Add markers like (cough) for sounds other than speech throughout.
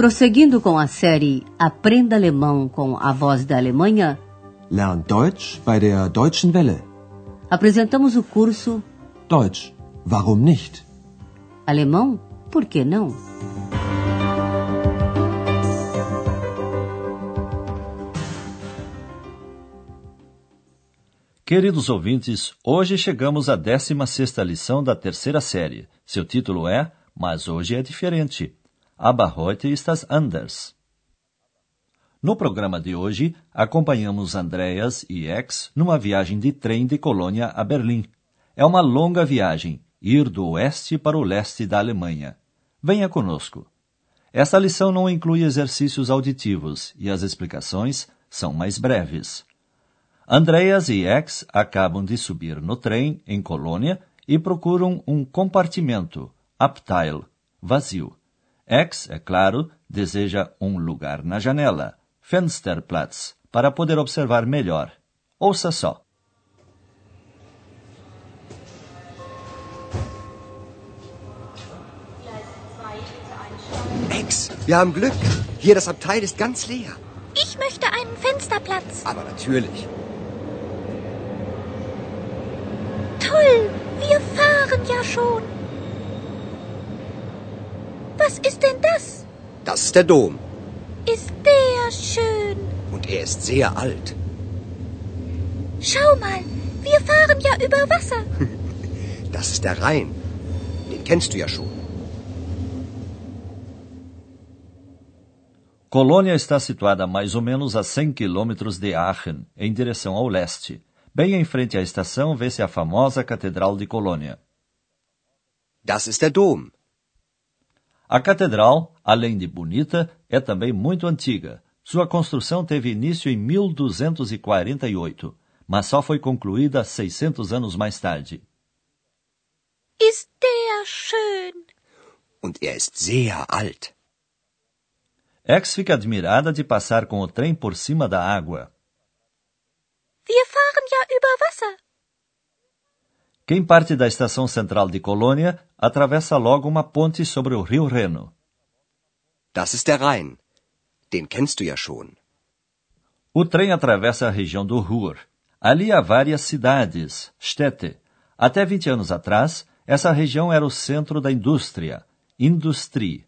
Prosseguindo com a série Aprenda Alemão com a Voz da Alemanha, Lern Deutsch bei der Deutschen Welle. apresentamos o curso Deutsch, warum nicht? Alemão, por que não? Queridos ouvintes, hoje chegamos à 16 lição da terceira série. Seu título é Mas hoje é diferente. Aber heute ist das anders. No programa de hoje, acompanhamos Andreas e Ex numa viagem de trem de Colônia a Berlim. É uma longa viagem, ir do oeste para o leste da Alemanha. Venha conosco. Esta lição não inclui exercícios auditivos e as explicações são mais breves. Andreas e Ex acabam de subir no trem em Colônia e procuram um compartimento, Abteil, vazio. Ex, é claro, deseja um lugar na janela, Fensterplatz, para poder observar melhor. Ouça só. Ex, wir haben Glück. Hier das Abteil ist ganz leer. Ich möchte einen Fensterplatz. Aber natürlich. Toll, wir fahren ja schon. Was ist denn das? Das ist der Dom. Ist der schön. Und er ist sehr alt. Schau mal, wir fahren ja über Wasser. (laughs) Das ist der Rhein. Den kennst du ja schon. Colônia está situada a mais ou menos a 100 quilômetros de Aachen, em direção ao leste. Bem em frente à estação vê-se a famosa Catedral de Colônia. Das ist der Dom. A catedral, além de bonita, é também muito antiga. Sua construção teve início em 1248, mas só foi concluída 600 anos mais tarde. Ist der schön. Und er ist sehr alt. Ex fica admirada de passar com o trem por cima da água. Wir fahren ja über Wasser. Quem parte da estação central de Colônia atravessa logo uma ponte sobre o rio Reno. Das ist der Rhein. Den kennst du ja schon. O trem atravessa a região do Ruhr. Ali há várias cidades, Städte. Até 20 anos atrás, essa região era o centro da indústria, Industrie.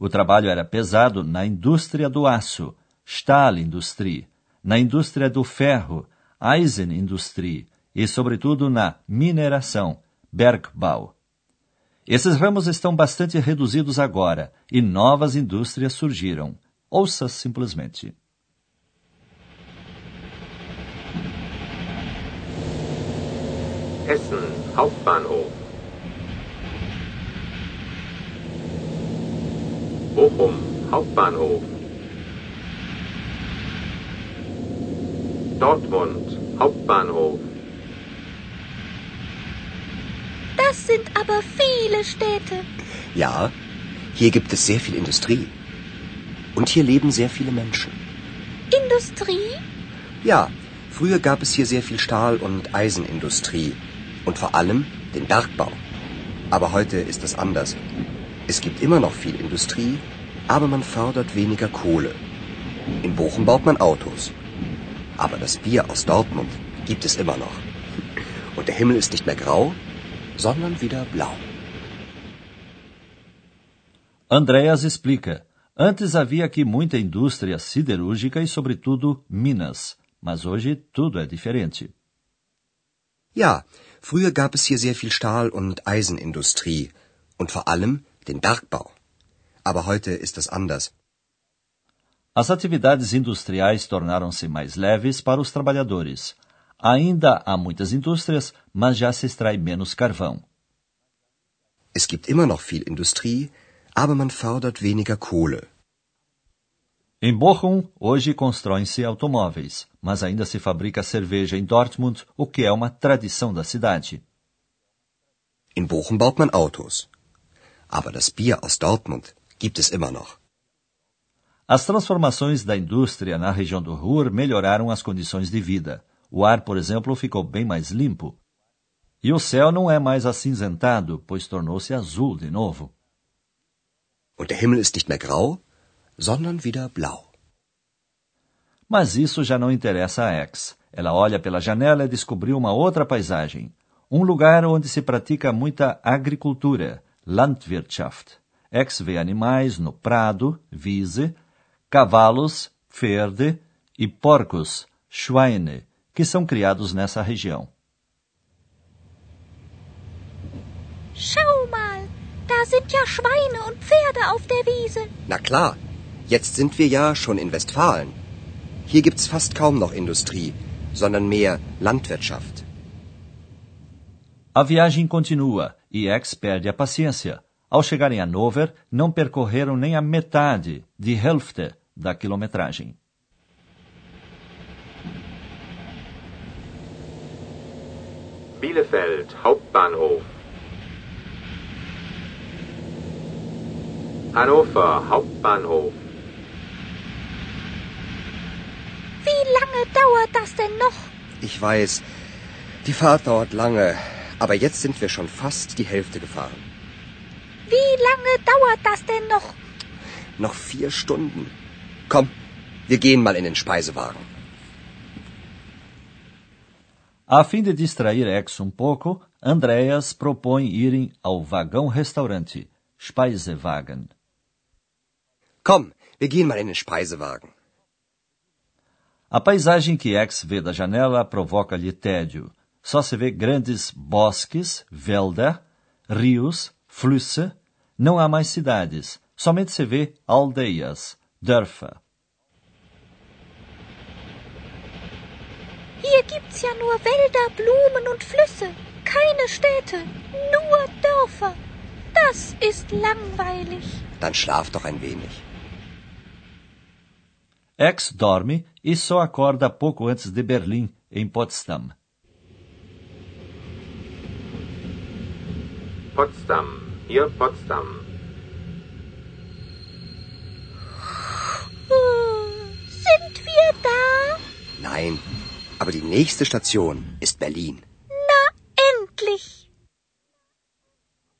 O trabalho era pesado na indústria do aço, Stahlindustrie, na indústria do ferro, Eisenindustrie, e, sobretudo, na mineração, Bergbau. Esses ramos estão bastante reduzidos agora e novas indústrias surgiram. Ouça simplesmente. Essen Hauptbahnhof. Bochum Hauptbahnhof. Dortmund Hauptbahnhof. Das sind aber viele Städte. Ja, hier gibt es sehr viel Industrie. Und hier leben sehr viele Menschen. Industrie? Ja, früher gab es hier sehr viel Stahl- und Eisenindustrie. Und vor allem den Bergbau. Aber heute ist es anders. Es gibt immer noch viel Industrie, aber man fördert weniger Kohle. In Bochum baut man Autos. Aber das Bier aus Dortmund gibt es immer noch. Und der Himmel ist nicht mehr grau, sondern wieder blau. Andreas explica. Antes havia aqui muita indústria siderúrgica e, sobretudo, minas. Mas hoje tudo é diferente. Ja, früher gab es hier sehr viel Stahl- und Eisenindustrie. Und vor allem den Bergbau. Aber heute ist es anders. As atividades industriais tornaram-se mais leves para os trabalhadores. Ainda há muitas indústrias, mas já se extrai menos carvão. Es gibt immer noch viel Industrie, aber man fördert weniger Kohle. Em Bochum, hoje constroem-se automóveis, mas ainda se fabrica cerveja em Dortmund, o que é uma tradição da cidade. In Bochum baut man Autos. Aber das Bier aus Dortmund gibt es immer noch. As transformações da indústria na região do Ruhr melhoraram as condições de vida. O ar, por exemplo, ficou bem mais limpo. E o céu não é mais acinzentado, pois tornou-se azul de novo. Und der Himmel ist nicht mehr grau, sondern wieder blau. Mas isso já não interessa a X. Ela olha pela janela e descobriu uma outra paisagem. Um lugar onde se pratica muita agricultura, Landwirtschaft. X vê animais no prado, Wiese, cavalos, Pferde, e porcos, Schweine, que são criados nessa região. Schau mal, da sind ja Schweine und Pferde auf der Wiese. Na klar, jetzt sind wir ja schon in Westfalen. Hier gibt's fast kaum noch Industrie, sondern mehr Landwirtschaft. A viagem continua e X perde a paciência. Ao chegar em Hannover, não percorreram nem a metade, de Hälfte, da quilometragem. Bielefeld Hauptbahnhof. Hannover Hauptbahnhof. Wie lange dauert das denn noch? Ich weiß, die Fahrt dauert lange, aber jetzt sind wir schon fast die Hälfte gefahren. Wie lange dauert das denn noch? Noch vier Stunden. Komm, wir gehen mal in den Speisewagen. A fim de distrair X um pouco, Andreas propõe irem ao vagão-restaurante, Speisewagen. Komm, wir gehen mal in den Speisewagen. A paisagem que X vê da janela provoca-lhe tédio. Só se vê grandes bosques, Wälder, rios, Flüsse. Não há mais cidades. Somente se vê aldeias, Dörfer. Gibt's ja nur Wälder, Blumen und Flüsse. Keine Städte, nur Dörfer. Das ist langweilig. Dann schlaf doch ein wenig. X dorme e só acorda pouco antes de Berlim, em Potsdam. Potsdam. Hier Potsdam. Sind wir da? Nein, aber die nächste Station ist Berlin. Na, endlich.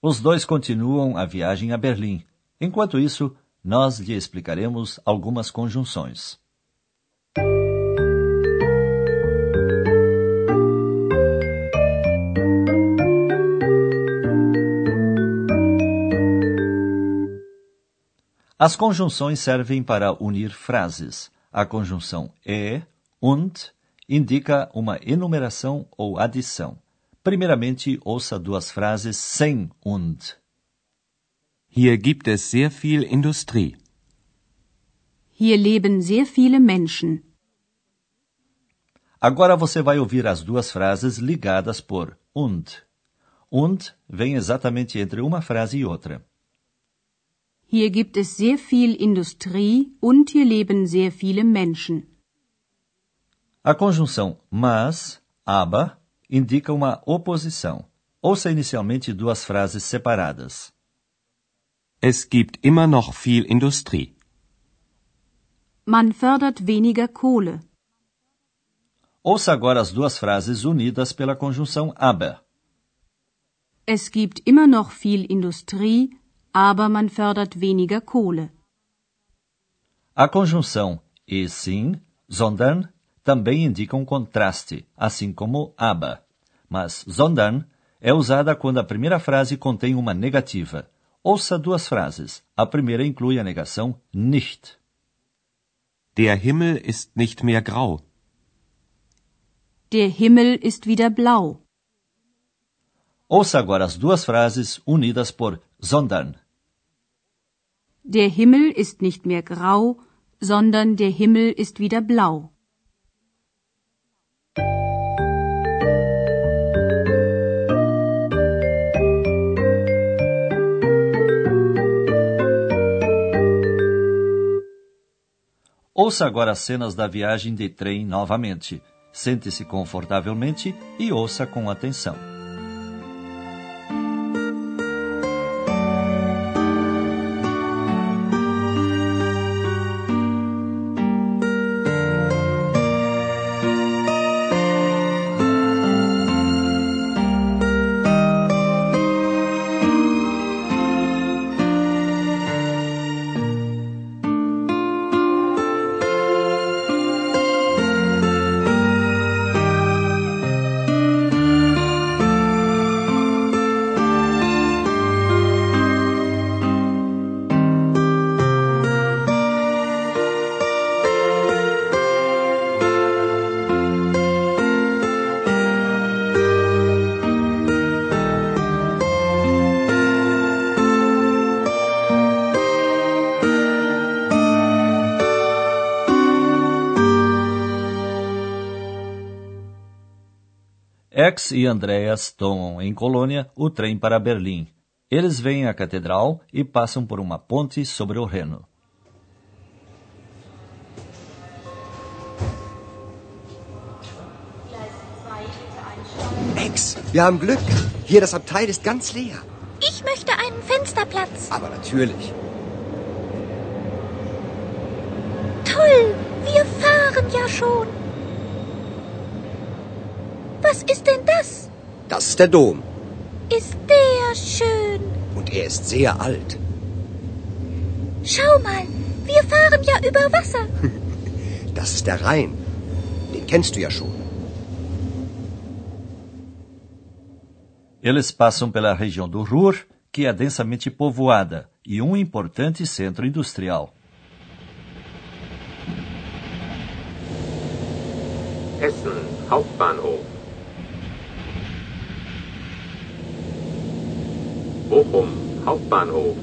Os dois continuam a viagem a Berlim. Enquanto isso, nós lhe explicaremos algumas conjunções. As conjunções servem para unir frases. A conjunção e, und, indica uma enumeração ou adição. Primeiramente, ouça duas frases sem und. Hier gibt es sehr viel Industrie. Hier leben sehr viele Menschen. Agora você vai ouvir as duas frases ligadas por und. Und vem exatamente entre uma frase e outra. Hier gibt es sehr viel Industrie und hier leben sehr viele Menschen. A conjunção mas, aber, indica uma oposição. Ouça inicialmente duas frases separadas. Es gibt immer noch viel Industrie. Man fördert weniger Kohle. Ouça agora as duas frases unidas pela conjunção aber. Es gibt immer noch viel Industrie, aber man fördert weniger Kohle. A conjunção e sim, sondern, também indica um contraste, assim como aber. Mas sondern é usada quando a primeira frase contém uma negativa. Ouça duas frases. A primeira inclui a negação nicht. Der Himmel ist nicht mehr grau. Der Himmel ist wieder blau. Ouça agora as duas frases unidas por sondern. Der Himmel ist nicht mehr grau, sondern der Himmel ist wieder blau. Ouça agora as cenas da viagem de trem novamente. Sente-se confortavelmente e ouça com atenção. Ex e Andreas tomam em Colônia o trem para Berlim. Eles vêm à catedral e passam por uma ponte sobre o Reno. Ex, wir haben Glück. Hier das Abteil ist ganz leer. Ich möchte einen Fensterplatz. Aber natürlich. Toll, wir fahren ja schon. Was ist denn das? Das ist der Dom. Ist der schön. Und er ist sehr alt. Schau mal, wir fahren ja über Wasser. (laughs) Das ist der Rhein. Den kennst du ja schon. Eles passam pela região do Ruhr, que é densamente povoada e um importante centro industrial. Essen Hauptbahnhof. Bochum Hauptbahnhof.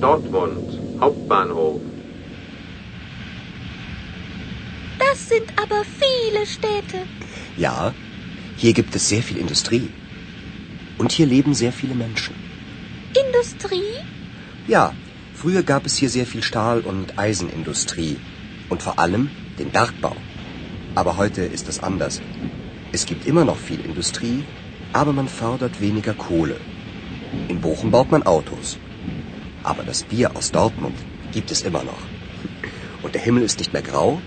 Dortmund Hauptbahnhof. Das sind aber viele Städte. Ja, hier gibt es sehr viel Industrie. Und hier leben sehr viele Menschen. Industrie? Ja, früher gab es hier sehr viel Stahl- und Eisenindustrie. Und vor allem den Bergbau. Aber heute ist es anders. Es gibt immer noch viel Industrie, aber man fördert weniger Kohle. In Bochum baut man Autos. Aber das Bier aus Dortmund gibt es immer noch. Und der Himmel ist nicht mehr grau,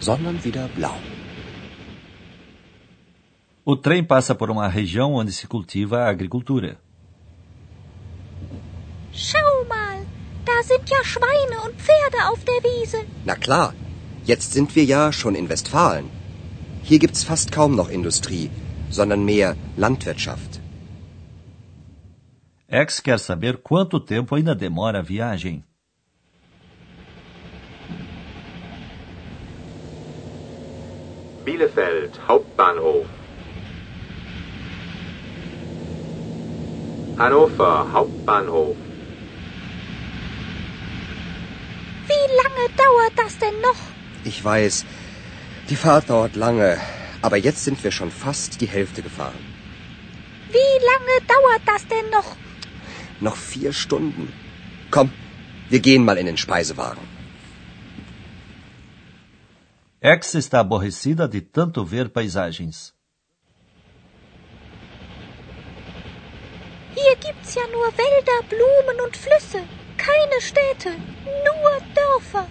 sondern wieder blau. O trem passa por uma região onde se cultiva a agricultura. Schau mal, da sind ja Schweine und Pferde auf der Wiese. Na klar, jetzt sind wir ja schon in Westfalen. Hier gibt's fast kaum noch Industrie, sondern mehr Landwirtschaft. X quer saber quanto tempo ainda demora a viagem. Bielefeld Hauptbahnhof. Hannover Hauptbahnhof. Wie lange dauert das denn noch? Ich weiß, die Fahrt dauert lange, aber jetzt sind wir schon fast die Hälfte gefahren. Wie lange dauert das denn noch? Noch vier Stunden. Komm, wir gehen mal in den Speisewagen. X está aborrecida de tanto ver paisagens. Hier gibt's ja nur Wälder, Blumen und Flüsse. Keine Städte, nur Dörfer.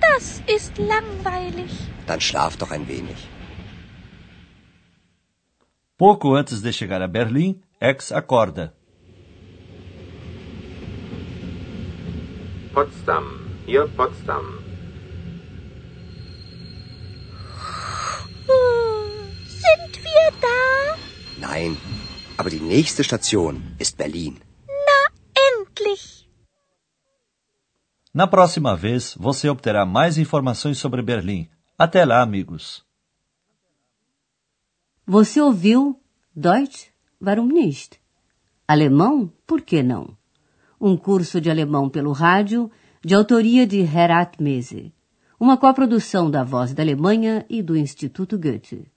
Das ist langweilig. Dann schlaf doch ein wenig. Pouco antes de chegar a Berlim, X acorda. Potsdam. Hier Potsdam. Sind wir da? Nein, aber die nächste Station ist Berlin. Na, endlich. Na próxima vez, você obterá mais informações sobre Berlim. Até lá, amigos. Você ouviu Deutsch? Warum nicht? Alemão? Por que não? Um curso de alemão pelo rádio, de autoria de Herat Mese. Uma coprodução da Voz da Alemanha e do Instituto Goethe.